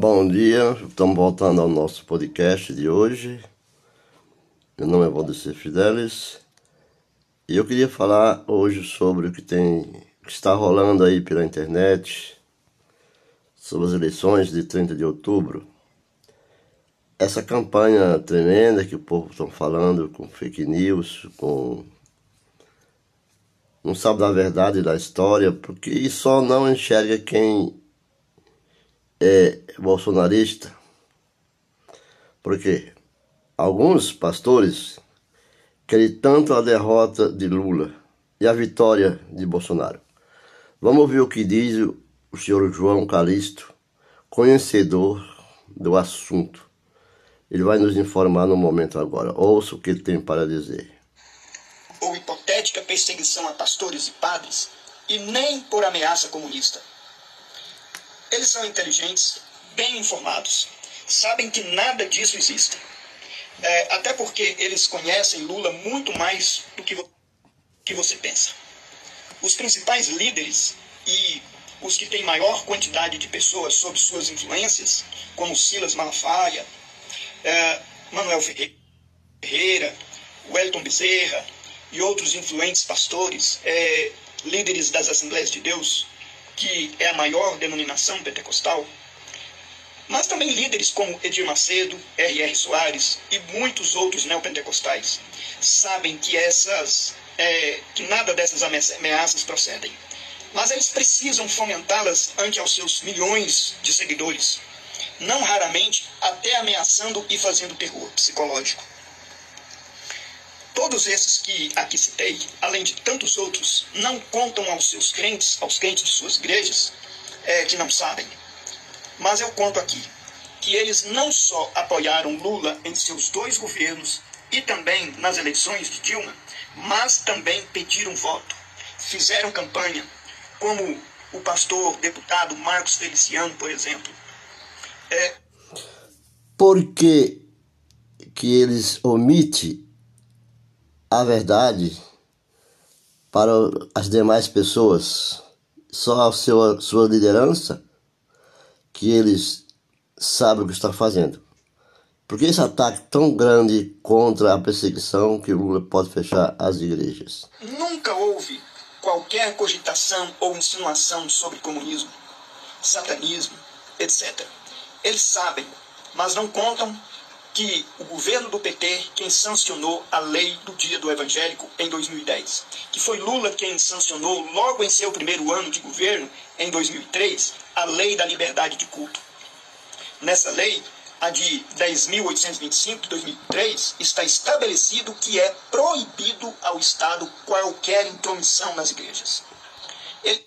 Bom dia, estamos voltando ao nosso podcast de hoje. Meu nome é Valdecir Fidelis e eu queria falar hoje sobre o que tem que está rolando aí pela internet sobre as eleições de 30 de outubro. Essa campanha tremenda que o povo está falando com fake news, com não sabe da verdade da história, porque só não enxerga quem é bolsonarista, porque alguns pastores querem tanto a derrota de Lula e a vitória de Bolsonaro. Vamos ouvir o que diz o senhor João Calixto, conhecedor do assunto. Ele vai nos informar no momento agora. Ouça o que ele tem para dizer. Ou hipotética perseguição a pastores e padres, e nem por ameaça comunista eles são inteligentes, bem informados, sabem que nada disso existe. É, até porque eles conhecem Lula muito mais do que, que você pensa. Os principais líderes e os que têm maior quantidade de pessoas sob suas influências, como Silas Malafaia, é, Manuel Ferreira, Wellington Bezerra e outros influentes pastores, é, líderes das Assembleias de Deus, que é a maior denominação pentecostal, mas também líderes como Edir Macedo, R.R. Soares e muitos outros neopentecostais sabem que essas é, que nada dessas ameaças procedem. Mas eles precisam fomentá-las ante aos seus milhões de seguidores, não raramente até ameaçando e fazendo terror psicológico. Todos esses que aqui citei, além de tantos outros, não contam aos seus crentes, aos crentes de suas igrejas, é, que não sabem. Mas eu conto aqui que eles não só apoiaram Lula em seus dois governos e também nas eleições de Dilma, mas também pediram voto, fizeram campanha, como o pastor deputado Marcos Feliciano, por exemplo. É... Por que, que eles omitem a verdade para as demais pessoas, só a sua, sua liderança, que eles sabem o que está fazendo. Por que esse ataque tão grande contra a perseguição que o Lula pode fechar as igrejas? Nunca houve qualquer cogitação ou insinuação sobre comunismo, satanismo, etc. Eles sabem, mas não contam que o governo do PT quem sancionou a lei do dia do evangélico em 2010, que foi Lula quem sancionou logo em seu primeiro ano de governo, em 2003, a lei da liberdade de culto. Nessa lei, a de 10.825 de 2003, está estabelecido que é proibido ao Estado qualquer intromissão nas igrejas. Ele...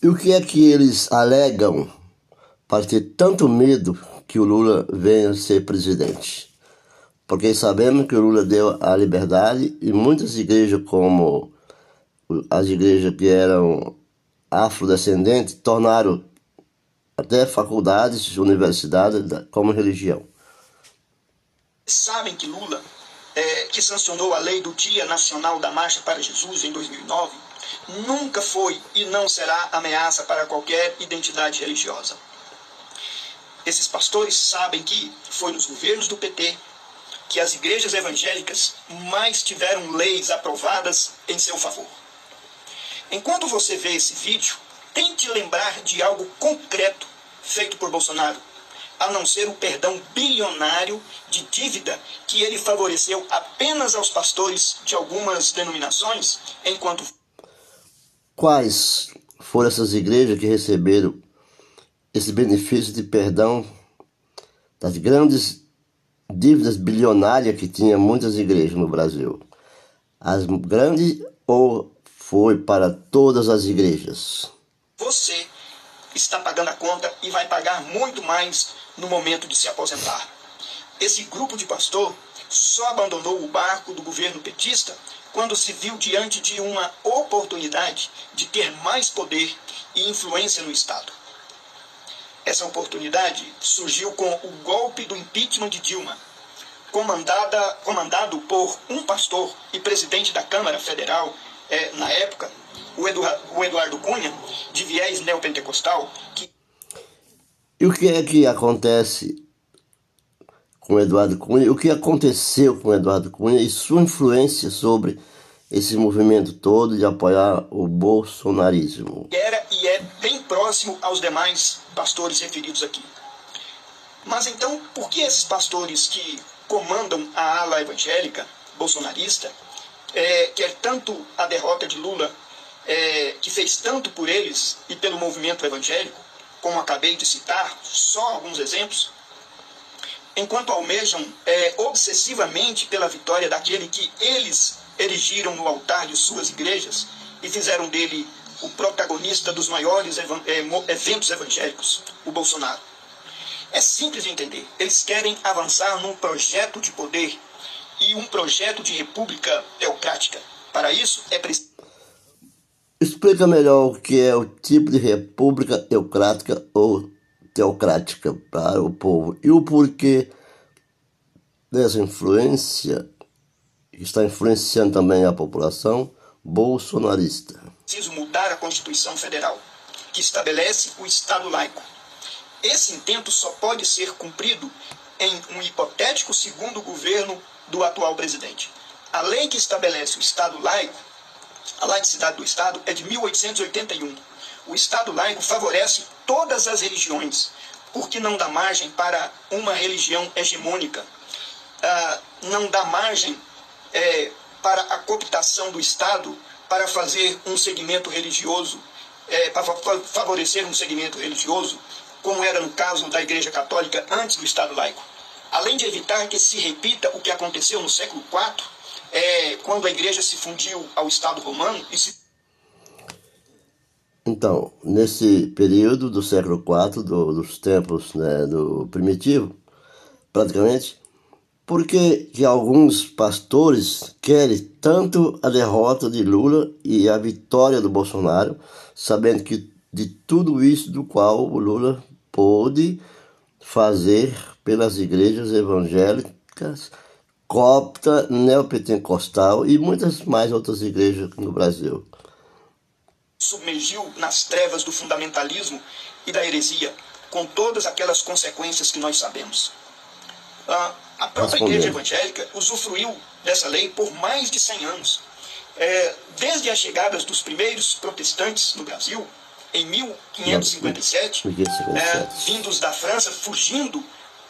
E o que é que eles alegam para ter tanto medo que o Lula venha ser presidente. Porque sabemos que o Lula deu a liberdade e muitas igrejas, como as igrejas que eram afrodescendentes, tornaram até faculdades, universidades como religião. Sabem que Lula, é, que sancionou a lei do Dia Nacional da Marcha para Jesus em 2009, nunca foi e não será ameaça para qualquer identidade religiosa. Esses pastores sabem que foi nos governos do PT que as igrejas evangélicas mais tiveram leis aprovadas em seu favor. Enquanto você vê esse vídeo, tente lembrar de algo concreto feito por Bolsonaro, a não ser o perdão bilionário de dívida que ele favoreceu apenas aos pastores de algumas denominações, enquanto. Quais foram essas igrejas que receberam esse benefício de perdão das grandes dívidas bilionárias que tinha muitas igrejas no Brasil. As grandes ou foi para todas as igrejas? Você está pagando a conta e vai pagar muito mais no momento de se aposentar. Esse grupo de pastor só abandonou o barco do governo petista quando se viu diante de uma oportunidade de ter mais poder e influência no Estado. Essa oportunidade surgiu com o golpe do impeachment de Dilma, comandada, comandado por um pastor e presidente da Câmara Federal, é, na época, o Eduardo, o Eduardo Cunha, de viés neopentecostal. Que... E o que é que acontece com Eduardo Cunha? O que aconteceu com Eduardo Cunha e sua influência sobre esse movimento todo de apoiar o bolsonarismo? Era e é bem próximo aos demais pastores referidos aqui. Mas então, por que esses pastores que comandam a ala evangélica bolsonarista é, quer tanto a derrota de Lula, é, que fez tanto por eles e pelo movimento evangélico, como acabei de citar, só alguns exemplos, enquanto almejam é, obsessivamente pela vitória daquele que eles erigiram no altar de suas igrejas e fizeram dele o protagonista dos maiores é, eventos evangélicos, o Bolsonaro. É simples de entender. Eles querem avançar num projeto de poder e um projeto de república teocrática. Para isso é preciso. Explica melhor o que é o tipo de república teocrática ou teocrática para o povo e o porquê dessa influência está influenciando também a população bolsonarista. Preciso mudar a Constituição Federal, que estabelece o Estado laico. Esse intento só pode ser cumprido em um hipotético segundo governo do atual presidente. A lei que estabelece o Estado laico, a laicidade do Estado, é de 1881. O Estado laico favorece todas as religiões, porque não dá margem para uma religião hegemônica, ah, não dá margem é, para a cooptação do Estado para fazer um segmento religioso, é, para favorecer um segmento religioso, como era no caso da Igreja Católica antes do Estado laico. Além de evitar que se repita o que aconteceu no século IV, é, quando a igreja se fundiu ao Estado romano e se então, nesse período do século IV, do, dos tempos né, do primitivo, praticamente, porque que alguns pastores querem tanto a derrota de Lula e a vitória do Bolsonaro, sabendo que de tudo isso do qual o Lula pôde fazer pelas igrejas evangélicas, copta, neopentecostal e muitas mais outras igrejas no Brasil. Submergiu nas trevas do fundamentalismo e da heresia, com todas aquelas consequências que nós sabemos. A própria igreja evangélica usufruiu dessa lei por mais de 100 anos. É, desde as chegadas dos primeiros protestantes no Brasil, em 1557, é, vindos da França, fugindo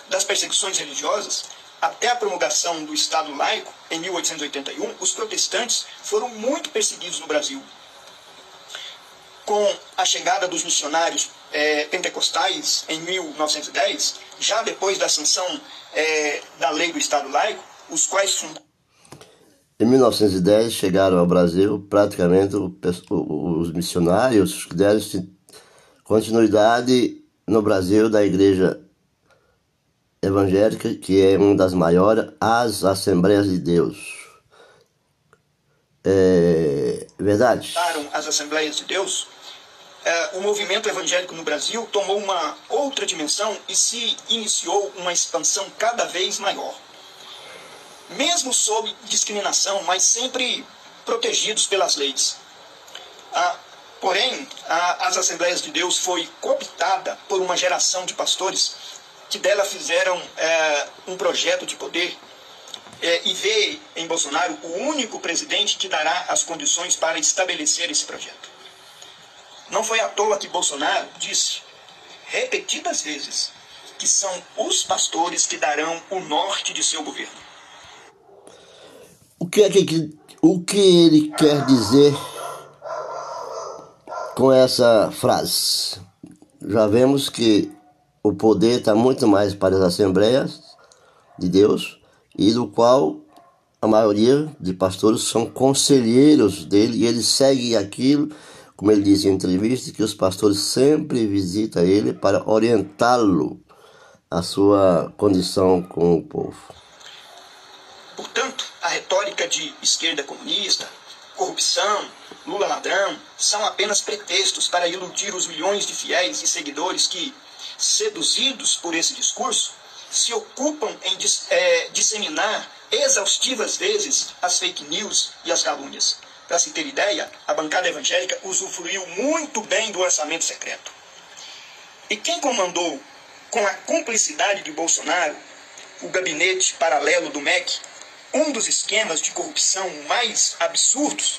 das perseguições religiosas, até a promulgação do Estado laico, em 1881, os protestantes foram muito perseguidos no Brasil. Com a chegada dos missionários é, pentecostais em 1910, já depois da sanção é, da lei do Estado laico, os quais. Em 1910 chegaram ao Brasil praticamente os missionários que deram continuidade no Brasil da Igreja evangélica, que é uma das maiores, as Assembleias de Deus. É verdade? As Assembleias de Deus, o movimento evangélico no Brasil tomou uma outra dimensão e se iniciou uma expansão cada vez maior. Mesmo sob discriminação, mas sempre protegidos pelas leis. Ah, porém, a, as Assembleias de Deus foi cooptada por uma geração de pastores que dela fizeram é, um projeto de poder é, e vê em Bolsonaro o único presidente que dará as condições para estabelecer esse projeto. Não foi à toa que Bolsonaro disse repetidas vezes que são os pastores que darão o norte de seu governo. O que é que o que ele quer dizer com essa frase? Já vemos que o poder está muito mais para as Assembleias de Deus e do qual a maioria de pastores são conselheiros dele e ele segue aquilo, como ele diz em entrevista, que os pastores sempre visitam ele para orientá-lo a sua condição com o povo. Portanto, a retórica de esquerda comunista, corrupção, Lula ladrão, são apenas pretextos para iludir os milhões de fiéis e seguidores que seduzidos por esse discurso, se ocupam em é, disseminar exaustivas vezes as fake news e as calúnias. Para se ter ideia, a bancada evangélica usufruiu muito bem do orçamento secreto. E quem comandou com a cumplicidade de Bolsonaro, o gabinete paralelo do MEC, um dos esquemas de corrupção mais absurdos,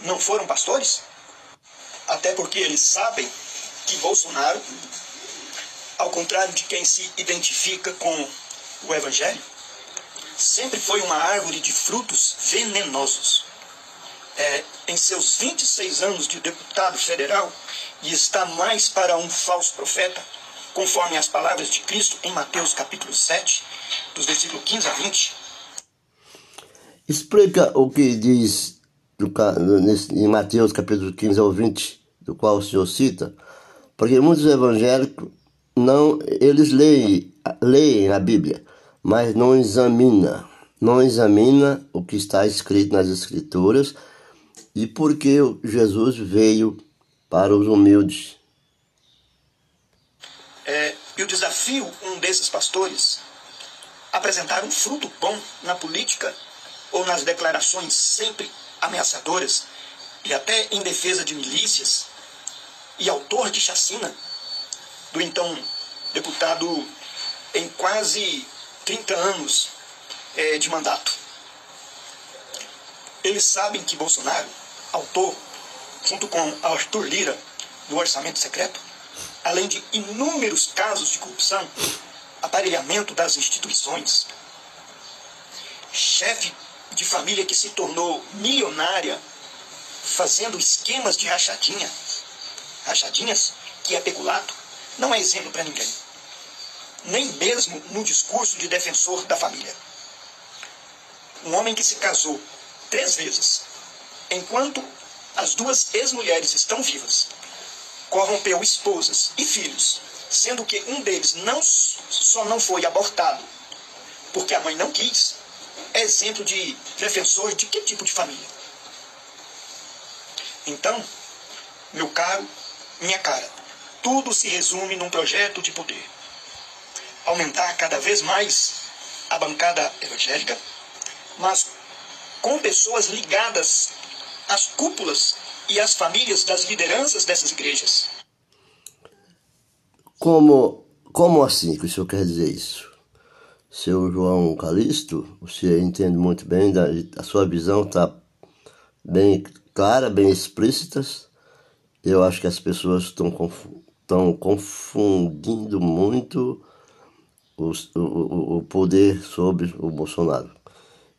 não foram pastores? Até porque eles sabem que Bolsonaro, ao contrário de quem se identifica com o Evangelho, sempre foi uma árvore de frutos venenosos. É, em seus 26 anos de deputado federal, e está mais para um falso profeta, conforme as palavras de Cristo em Mateus capítulo 7, dos versículos 15 a 20. Explica o que diz em Mateus capítulo 15 ao 20, do qual o senhor cita, porque muitos evangélicos não, eles leem, leem a Bíblia, mas não examina, não examina o que está escrito nas escrituras e porque Jesus veio para os humildes. É, e o desafio um desses pastores apresentar um fruto bom na política ou nas declarações sempre ameaçadoras e até em defesa de milícias e autor de chacina do então deputado em quase 30 anos é, de mandato. Eles sabem que Bolsonaro, autor, junto com Arthur Lira, do orçamento secreto, além de inúmeros casos de corrupção, aparelhamento das instituições, chefe de família que se tornou milionária fazendo esquemas de rachadinha, rachadinhas que é peculato, não é exemplo para ninguém. Nem mesmo no discurso de defensor da família. Um homem que se casou três vezes, enquanto as duas ex-mulheres estão vivas, corrompeu esposas e filhos, sendo que um deles não só não foi abortado porque a mãe não quis, é exemplo de defensor de que tipo de família? Então, meu caro, minha cara, tudo se resume num projeto de poder. Aumentar cada vez mais a bancada evangélica, mas com pessoas ligadas às cúpulas e às famílias das lideranças dessas igrejas. Como, como assim que o senhor quer dizer isso? Seu João Calixto, você entende muito bem, a sua visão está bem clara, bem explícita. Eu acho que as pessoas estão estão confundindo muito o, o, o poder sobre o Bolsonaro.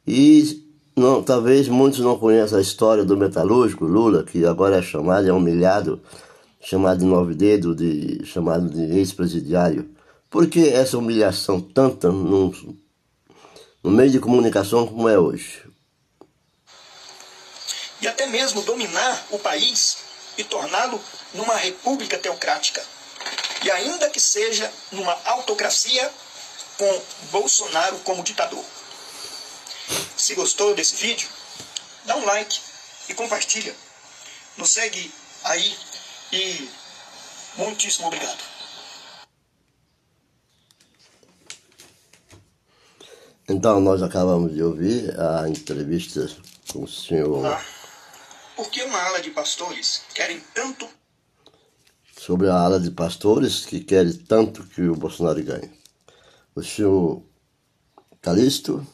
E não, talvez muitos não conheçam a história do metalúrgico Lula, que agora é chamado, é humilhado, chamado de nove dedo, de, chamado de ex-presidiário. Por que essa humilhação tanta no, no meio de comunicação como é hoje? E até mesmo dominar o país e torná-lo numa república teocrática. E ainda que seja numa autocracia com Bolsonaro como ditador. Se gostou desse vídeo, dá um like e compartilha. Nos segue aí e muitíssimo obrigado. Então, nós acabamos de ouvir a entrevista com o senhor. Ah por que uma ala de pastores querem tanto. Sobre a ala de pastores que querem tanto que o Bolsonaro ganhe. O senhor Calixto,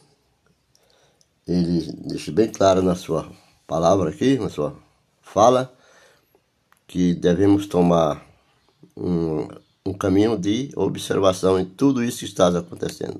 ele deixa bem claro na sua palavra aqui, na sua fala, que devemos tomar um, um caminho de observação em tudo isso que está acontecendo.